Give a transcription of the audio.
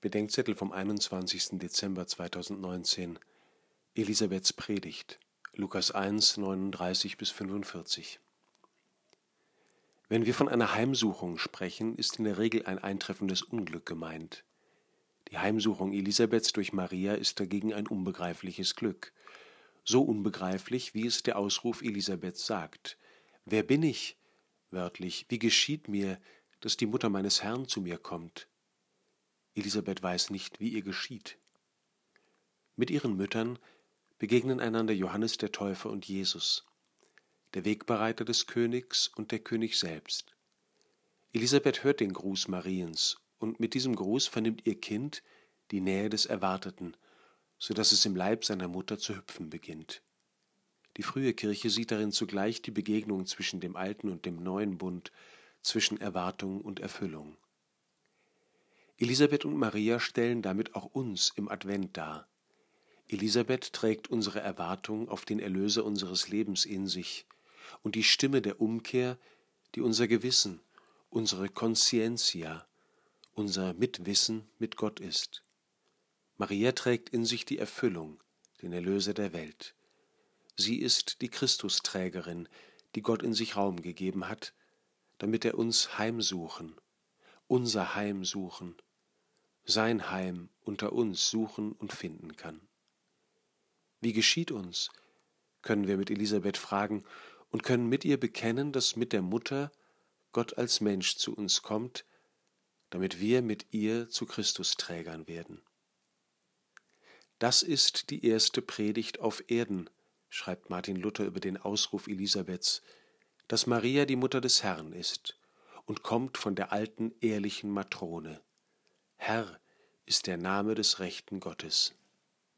Bedenkzettel vom 21. Dezember 2019 Elisabeths Predigt Lukas 1, 39 bis 45 Wenn wir von einer Heimsuchung sprechen, ist in der Regel ein eintreffendes Unglück gemeint. Die Heimsuchung Elisabeths durch Maria ist dagegen ein unbegreifliches Glück. So unbegreiflich, wie es der Ausruf Elisabeths sagt. Wer bin ich? Wörtlich, wie geschieht mir, dass die Mutter meines Herrn zu mir kommt? Elisabeth weiß nicht, wie ihr geschieht. Mit ihren Müttern begegnen einander Johannes der Täufer und Jesus, der Wegbereiter des Königs und der König selbst. Elisabeth hört den Gruß Mariens, und mit diesem Gruß vernimmt ihr Kind die Nähe des Erwarteten, so dass es im Leib seiner Mutter zu hüpfen beginnt. Die frühe Kirche sieht darin zugleich die Begegnung zwischen dem alten und dem neuen Bund, zwischen Erwartung und Erfüllung. Elisabeth und Maria stellen damit auch uns im Advent dar. Elisabeth trägt unsere Erwartung auf den Erlöser unseres Lebens in sich und die Stimme der Umkehr, die unser Gewissen, unsere Conscientia, unser Mitwissen mit Gott ist. Maria trägt in sich die Erfüllung, den Erlöser der Welt. Sie ist die Christusträgerin, die Gott in sich Raum gegeben hat, damit er uns heimsuchen, unser Heim suchen sein Heim unter uns suchen und finden kann. Wie geschieht uns? können wir mit Elisabeth fragen und können mit ihr bekennen, dass mit der Mutter Gott als Mensch zu uns kommt, damit wir mit ihr zu Christusträgern werden. Das ist die erste Predigt auf Erden, schreibt Martin Luther über den Ausruf Elisabeths, dass Maria die Mutter des Herrn ist und kommt von der alten ehrlichen Matrone. Herr ist der Name des rechten Gottes.